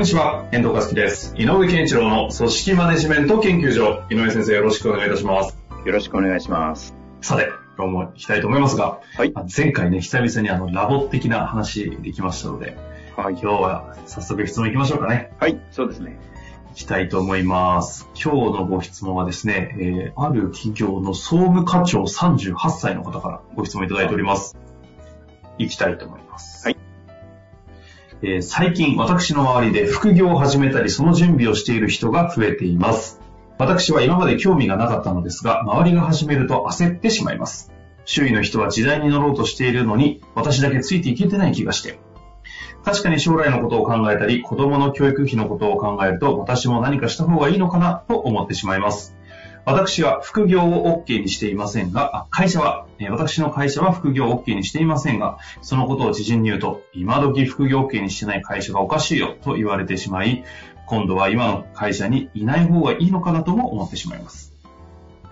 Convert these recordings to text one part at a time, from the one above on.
んにちは、遠藤和樹です。井上健一郎の組織マネジメント研究所。井上先生、よろしくお願いいたします。よろしくお願いします。さて、今日も行きたいと思いますが、はい。あ前回ね、久々にあの、ラボ的な話できましたので、はい。今日は早速質問行きましょうかね。はい。そうですね。行きたいと思います。今日のご質問はですね、えーある企業の総務課長38歳の方からご質問いただいております。行きたいと思います。はい。えー最近私の周りで副業を始めたりその準備をしている人が増えています。私は今まで興味がなかったのですが、周りが始めると焦ってしまいます。周囲の人は時代に乗ろうとしているのに、私だけついていけてない気がして。確かに将来のことを考えたり、子供の教育費のことを考えると、私も何かした方がいいのかなと思ってしまいます。私は副業を OK にしていませんが、会社は、私の会社は副業を OK にしていませんが、そのことを知人に言うと、今時副業 OK にしてない会社がおかしいよと言われてしまい、今度は今の会社にいない方がいいのかなとも思ってしまいます。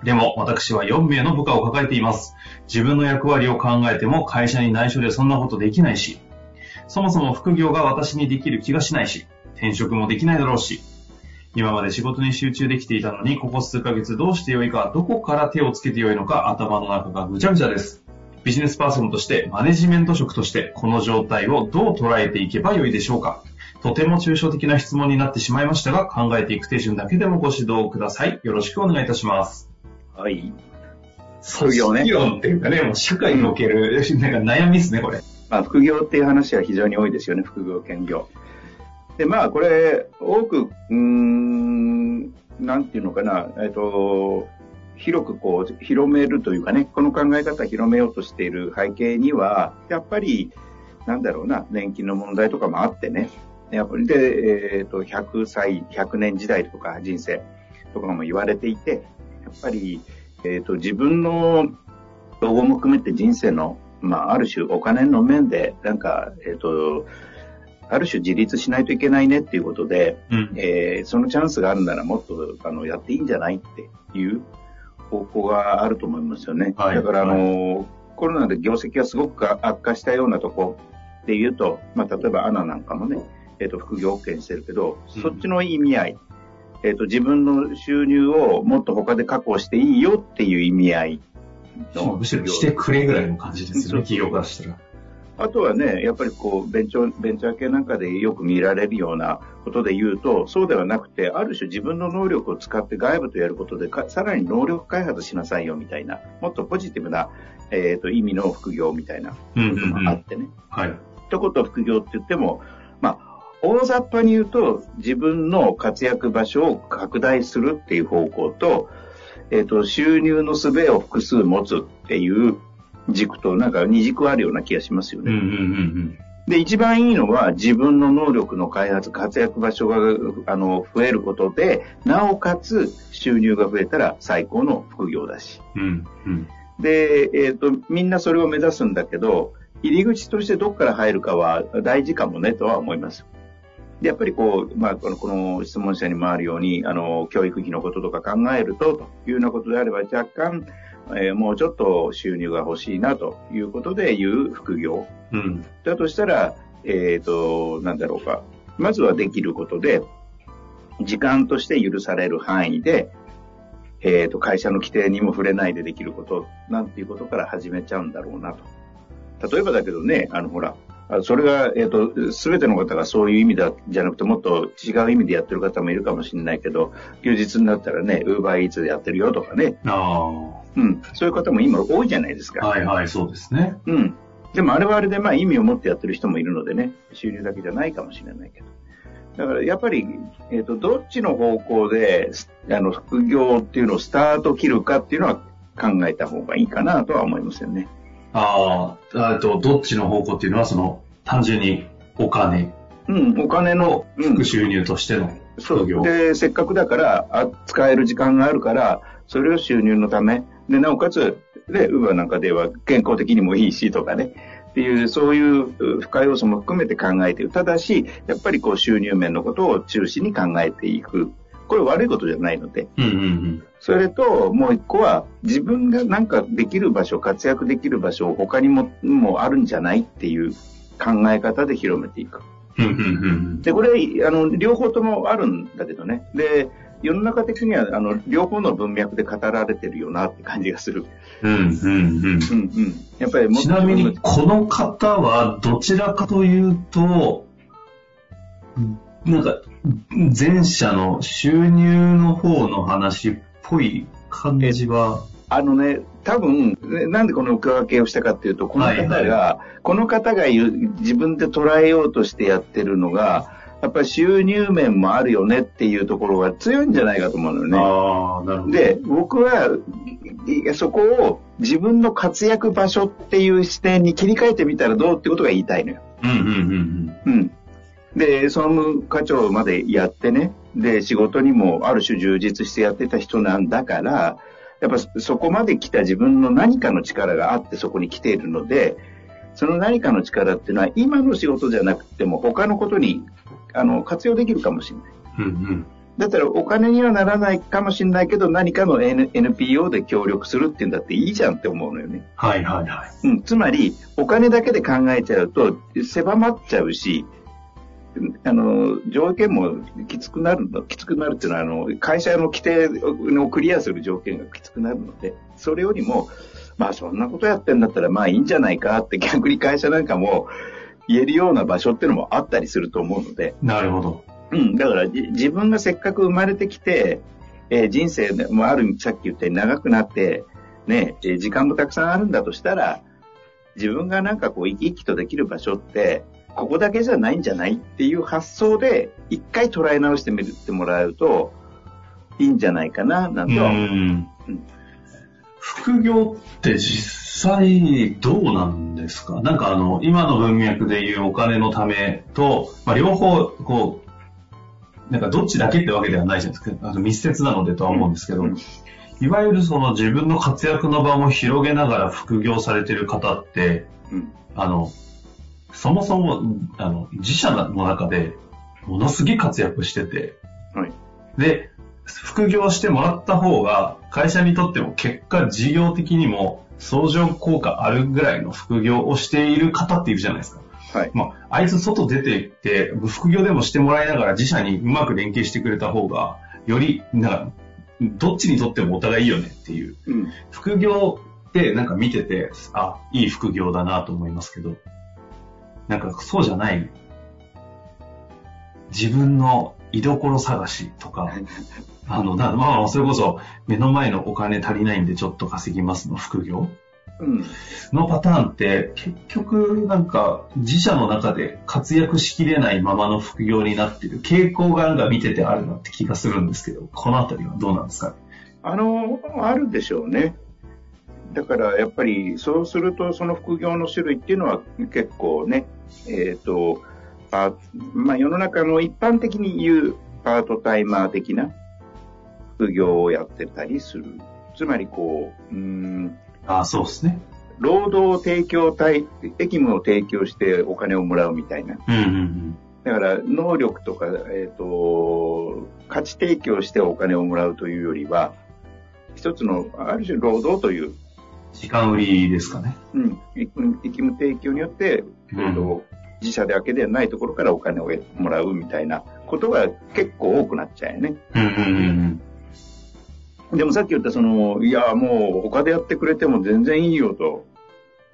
でも私は4名の部下を抱えています。自分の役割を考えても会社に内緒でそんなことできないし、そもそも副業が私にできる気がしないし、転職もできないだろうし、今まで仕事に集中できていたのに、ここ数ヶ月どうしてよいか、どこから手をつけてよいのか、頭の中がぐちゃぐちゃです。ビジネスパーソンとして、マネジメント職として、この状態をどう捉えていけばよいでしょうか。とても抽象的な質問になってしまいましたが、考えていく手順だけでもご指導ください。よろしくお願いいたします。はい。副業ね副業っていうかね、もう社会における、なんか悩みですね、これ。まあ、副業っていう話は非常に多いですよね。副業、兼業。で、まあ、これ、多く、うーん、なんていうのかな、えっと、広くこう、広めるというかね、この考え方を広めようとしている背景には、やっぱり、なんだろうな、年金の問題とかもあってね、やっぱりで、えっ、と、100歳、100年時代とか人生とかも言われていて、やっぱり、えっ、と、自分の老後も含めて人生の、まあ、ある種お金の面で、なんか、えっ、と、ある種自立しないといけないねっていうことで、うん。えーそのチャンスがあるならもっとあのやっていいんじゃないっていう方向があると思いますよね。はいだから、あの、コロナで業績がすごく悪化したようなとこで言うと、まあ、例えばアナなんかもね、えっ、と、副業 OK にしてるけど、うんそっちの意味合い、えっ、と、自分の収入をもっと他で確保していいよっていう意味合いのむしろしてくれぐらいの感じですよね、企業からしたら。あとはね、やっぱりこう、ベンチャー、ベンチャー系なんかでよく見られるようなことで言うと、そうではなくて、ある種自分の能力を使って外部とやることでか、さらに能力開発しなさいよみたいな、もっとポジティブな、えっ、と、意味の副業みたいなうんこともあってね。はい。一言副業って言っても、まあ、大雑把に言うと、自分の活躍場所を拡大するっていう方向と、えっ、と、収入の術を複数持つっていう軸と、なんか二軸あるような気がしますよね。うんうんうんで、一番いいのは自分の能力の開発、活躍場所があの増えることで、なおかつ収入が増えたら最高の副業だし。うん。うんうん。で、えっ、と、みんなそれを目指すんだけど、入り口としてどこから入るかは大事かもねとは思います。で、やっぱりこう、まあ、この、この質問者にもあるように、あの、教育費のこととか考えると、というようなことであれば、若干、えーもうちょっと収入が欲しいなということでいう副業。うん。だとしたら、えっ、と、なんだろうか。まずはできることで、時間として許される範囲で、えっ、と、会社の規定にも触れないでできること、なんていうことから始めちゃうんだろうなと。例えばだけどね、あの、ほら、あそれが、えっ、と、すべての方がそういう意味だ、じゃなくて、もっと違う意味でやってる方もいるかもしれないけど、休日になったらね、ウーバーイーツでやってるよとかね、あうん、そういう方も今多いじゃないですあ。か。はいはい、そうですね。うん。でもあれはあれでまあ意味を持ってやってる人もいるのでね、収入だけじゃないかもしれないけど。だからやっぱり、えっ、と、どっちの方向で、すあの、副業っていうのをスタート切るかっていうのは考えた方がいいかなとは思いますよね。ああ、えっと、どっちの方向っていうのは、その、単純に、お金うん、お金の、うん副収入としての副業。で、せっかくだからあ、使える時間があるから、それを収入のため、で、なおかつ、で、ウーバーなんかでは健康的にもいいしとかね、っていう、そういうう付加要素も含めて考えている。ただし、やっぱりこう収入面のことを中心に考えていく。これ悪いことじゃないので。うんうんうん。それと、もう一個は、自分がなんかできる場所、活躍できる場所、他にも、もあるんじゃないっていう考え方で広めていく。うんうんうんで、これ、あの、両方ともあるんだけどね。で、世の中的には、あの、両方の文脈で語られてるよなって感じがする。うん。うんうんうん。うんうん。やっぱりちなみに、この方はどちらかというと、なんか、前者の収入の方の話っぽい感じは、のあのね、多分、ねなんでこの区分けをしたかっていうと、この方が、はいこの方が自分で捉えようとしてやってるのが、やっぱり収入面もあるよねっていうところが強いんじゃないかと思うのよね。で、僕はそこを自分の活躍場所っていう視点に切り替えてみたらどうってことが言いたいのよ。うんうんうんうん。で、総務課長までやってね、で、仕事にもある種充実してやってた人なんだから、やっぱそこまで来た自分の何かの力があってそこに来ているので、その何かの力っていうのは今の仕事じゃなくても他のことにあの活用できるかもしれない。うん。うんだったらお金にはならないかもしれないけど何かの N NPO で協力するっていうんだっていいじゃんって思うのよね。はいはいはい。うん、つまりお金だけで考えちゃうと狭まっちゃうし、あの、条件もきつくなるの、きつくなるっていうのは、あの、会社の規定をクリアする条件がきつくなるので、それよりも、まあそんなことやってんだったらまあいいんじゃないかって逆に会社なんかも言えるような場所っていうのもあったりすると思うので、なるほど。うん、だからじ自分がせっかく生まれてきて、えー人生もある、さっき言ったように長くなって、ね、えー時間もたくさんあるんだとしたら、自分がなんかこう生き生きとできる場所って、ここだけじゃないんじゃないっていう発想で、一回捉え直してみるってもらうと、いいんじゃないかな、なんうとは思う。ん。副業って実際どうなんですか？なんかあの、今の文脈でいうお金のためと、まあ、両方、こう、なんかどっちだけってわけではないじゃないですか。あの密接なのでとは思うんですけど、うんいわゆるその自分の活躍の場も広げながら副業されてる方って、うんあの、そもそも、あの、自社の中でものすげえ活躍してて、はい。で、副業してもらった方が、会社にとっても結果事業的にも相乗効果あるぐらいの副業をしている方っているじゃないですか。はい。まあ、あいつ外出て行って、副業でもしてもらいながら自社にうまく連携してくれた方が、より、なんか、どっちにとってもお互いいいよねっていう。うん。副業ってなんか見てて、あ、いい副業だなと思いますけど、なんかそうじゃない、自分の居所探しとか、あの、なまあ、それこそ目の前のお金足りないんでちょっと稼ぎますの副業。うん。のパターンって結局なんか自社の中で活躍しきれないままの副業になってる。傾向がなんか見ててあるなって気がするんですけど、このあたりはどうなんですかね？あの、あるでしょうね。だからやっぱりそうするとその副業の種類っていうのは結構ね、えっ、と、あまあ世の中の一般的に言うパートタイマー的な副業をやってたりする。つまりこう、うーん、あそうですね。労働提供体、役務を提供してお金をもらうみたいな。うんうんうん。だから能力とか、えっ、と、価値提供してお金をもらうというよりは、一つの、ある種労働という時間売りですかね。うん、役務提供によって、うんえっと自社だけではないところからお金をもらうみたいなことが結構多くなっちゃうよね。うんうんうんでもさっき言ったその、いや、もう他でやってくれても全然いいよと。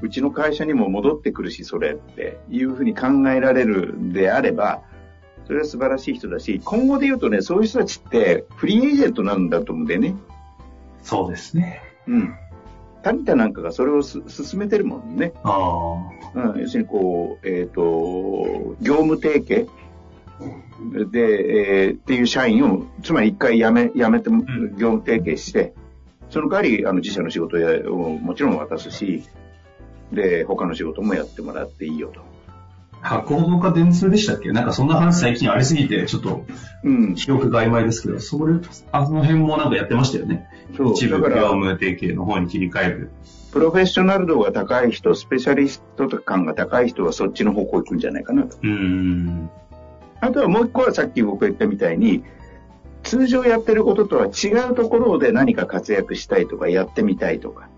うちの会社にも戻ってくるし、それっていうふうに考えられるんであれば、それは素晴らしい人だし、今後で言うとね、そういう人たちってフリーエージェントなんだと思うんでね。そうですね。うん。タニタなんかがそれをす進めてるもんね。あうん、要するにこう、えっ、と、業務提携で、えーっていう社員を、つまり一回辞め、辞めて業務提携して、その代わり、あの、自社の仕事をもちろん渡すし、で、他の仕事もやってもらっていいよと。博報課電通でしたっけ？なんかそんな話最近ありすぎて、ちょっとうん。記憶が曖昧ですけど、それ、あの辺もなんかやってましたよね。一部業務提携の方に切り替える。プロフェッショナル度が高い人、スペシャリスト感が高い人はそっちの方向行くんじゃないかなと。うーん。あとはもう一個はさっき僕が言ったみたいに、通常やってることとは違うところで何か活躍したいとかやってみたいとか。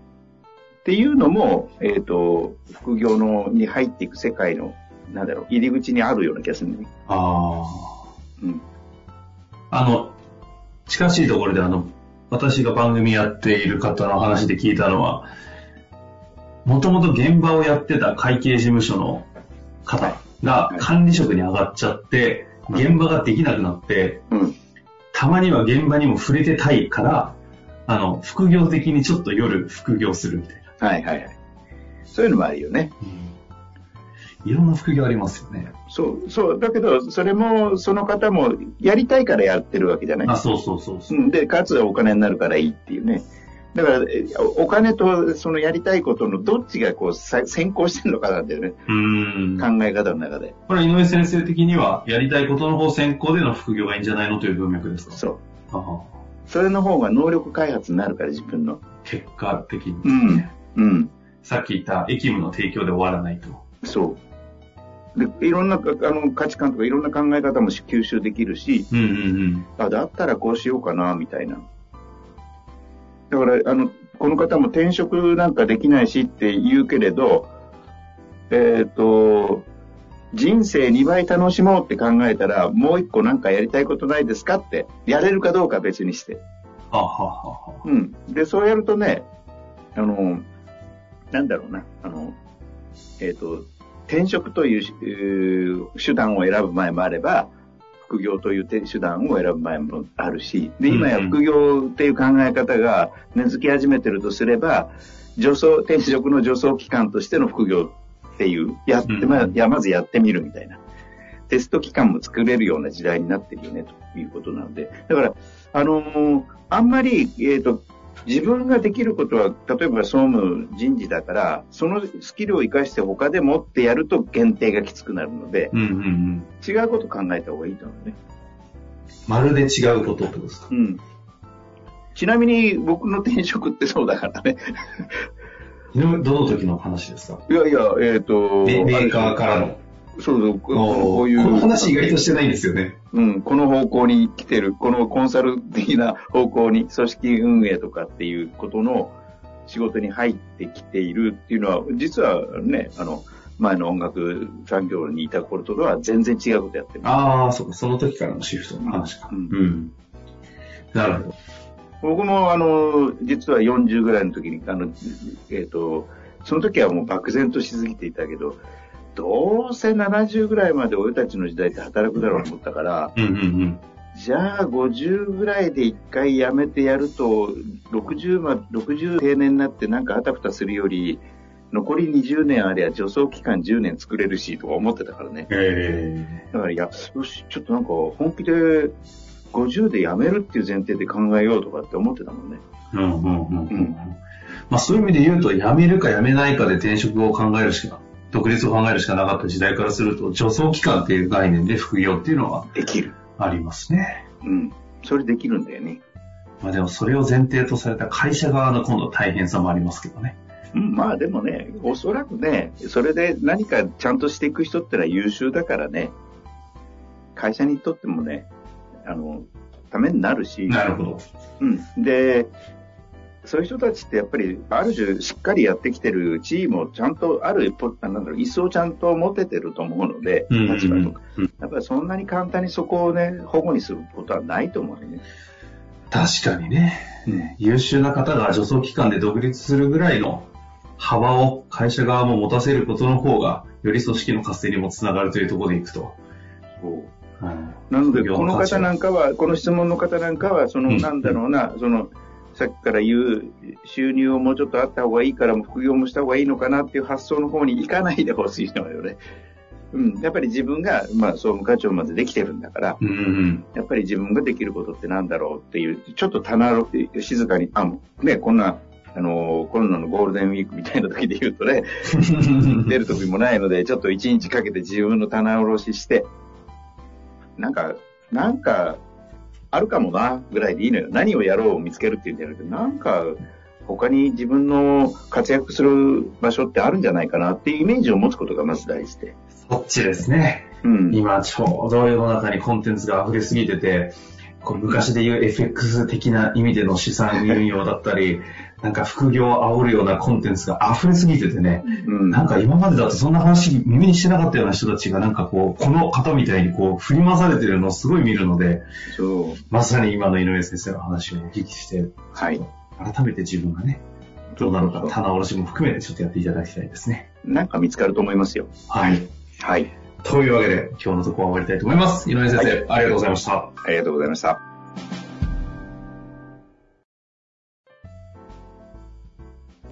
っていうのも、えっ、と、副業のに入っていく世界の、なんだろう、入り口にあるような気がするね。あうん。あ。あの、近しいところであの、私が番組やっている方の話で聞いたのは、もともと現場をやってた会計事務所の方がはい管理職に上がっちゃって、現場ができなくなって、うん。たまには現場にも触れてたいから、あの、副業的にちょっと夜副業するみたいな。はいはいはい。そういうのもあるよね。いろんな副業ありますよね。そう、そう。だけど、それも、その方も、やりたいからやってるわけじゃない？あ、そうそうそうそう。うん、で、かつお金になるからいいっていうね。だから、えおお金とそのやりたいことのどっちがこうさ先行してるのかなんだよね。うーん。考え方の中で。これ井上先生的には、やりたいことの方先行での副業がいいんじゃないのという文脈ですか？そう。それの方が能力開発になるから、自分の。結果的に、うん。うん。さっき言った駅務の提供で終わらないと。そう。で、いろんなあの価値観とかいろんな考え方も吸収できるし、うんうんうん。あ、だったらこうしようかな、みたいな。だから、あの、この方も転職なんかできないしって言うけれど、えっ、と、人生2倍楽しもうって考えたら、もう一個なんかやりたいことないですかって、やれるかどうかは別にして。はあ、はあはあはあ、うん。で、そうやるとね、あの、なんだろうな、あの、えっ、と、転職というえー手段を選ぶ前もあれば、副業という手手段を選ぶ前もあるし、で、今や副業っていう考え方が根付き始めてるとすれば、助走、転職の助走期間としての副業っていう、やって、うんまあ、やまずやってみるみたいな。テスト期間も作れるような時代になってるよね、ということなので。だから、あのーあんまり、えっ、と、自分ができることは、例えば総務人事だから、そのスキルを活かして他でもってやると限定がきつくなるので、うんうんうん。違うこと考えた方がいいと思うね。まるで違うことってことですかうん。ちなみに僕の転職ってそうだからね。どの時の話ですか？いやいや、えっ、と、メメーカーからの。そうそう、ここういう。この話意外としてないんですよね。うん、この方向に来てる、このコンサル的な方向に、組織運営とかっていうことの仕事に入ってきているっていうのは、実はね、あの、前の音楽産業にいた頃とは全然違うことやってる。ああ、そうか、その時からのシフトの話か。ううんん。なるほど。僕もあの、実は40ぐらいの時に、あの、えっ、と、その時はもう漠然としすぎていたけど、どうせ70ぐらいまで俺たちの時代って働くだろうと思ったから、うんうんうん。じゃあ50ぐらいで一回辞めてやると、60ま、60定年になってなんかあたふたするより、残り20年ありゃ助走期間10年作れるしとか思ってたからね。えだからいや、よし、ちょっとなんか本気で50で辞めるっていう前提で考えようとかって思ってたもんね。えうんうんうんううんん。まあそういう意味で言うと、辞めるか辞めないかで転職を考えるしか、独立を考えるしかなかった時代からすると、助走期間っていう概念で副業っていうのはできる。ありますね。うん。それできるんだよね。まあでもそれを前提とされた会社側の今度大変さもありますけどね。うん、まあでもね、おそらくね、それで何かちゃんとしていく人ってのは優秀だからね、会社にとってもね、あの、ためになるし、なるほど。うん。で、そういう人たちってやっぱり、ある種しっかりやってきてる地位もちゃんとある、ポなんだろう、椅子をちゃんと持ててると思うので、うんうんうん立場とか。うんやっぱりそんなに簡単にそこをね、保護にすることはないと思うよね。確かにね。優秀な方が助走期間で独立するぐらいの幅を会社側も持たせることの方が、より組織の活性にもつながるというところでいくと。なので、この方なんかは、この質問の方なんかは、その、うんなんだろうな、その、さっきから言う、収入をもうちょっとあった方がいいから、副業もした方がいいのかなっていう発想の方に行かないでほしいのよね。うん。やっぱり自分が、まあ、総務課長までできてるんだから、うんうんやっぱり自分ができることってなんだろうっていう、ちょっと棚を静かに、あ、ね、こんなあの、コロナのゴールデンウィークみたいな時で言うとね、出る時もないので、ちょっと一日かけて自分の棚卸しして、なんか、なんか、あるかもな、ぐらいでいいのよ。何をやろうを見つけるっていうんじゃなくて、なんか、他に自分の活躍する場所ってあるんじゃないかなっていうイメージを持つことがまず大事で。そっちですね。うん、今ちょうど世の中にコンテンツが溢れすぎてて、こう昔で言う FX 的な意味での資産運用だったり、なんか副業を煽るようなコンテンツが溢れすぎててね、うん、なんか今までだとそんな話耳にしてなかったような人たちがなんかこう、この方みたいにこう振り回されてるのをすごい見るので、まさに今の井上先生の話をお聞きして、はい。改めて自分がね、どうなのか、棚卸しも含めてちょっとやっていただきたいですね。なんか見つかると思いますよ。はい。はい。というわけで、今日のところは終わりたいと思います。井上先生、はい、ありがとうございました。ありがとうございました。